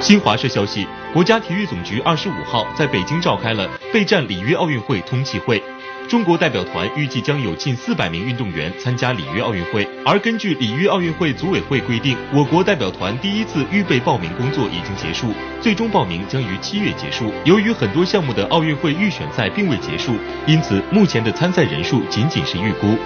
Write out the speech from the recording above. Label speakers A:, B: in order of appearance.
A: 新华社消息国家体育总局二十五号在北京召开了备战里约奥运会通气会。中国代表团预计将有近四百名运动员参加里约奥运会。而根据里约奥运会组委会规定我国代表团第一次预备报名工作已经结束。最终报名将于七月结束。由于很多项目的奥运会预选赛并未结束因此目前的参赛人数仅仅是预估。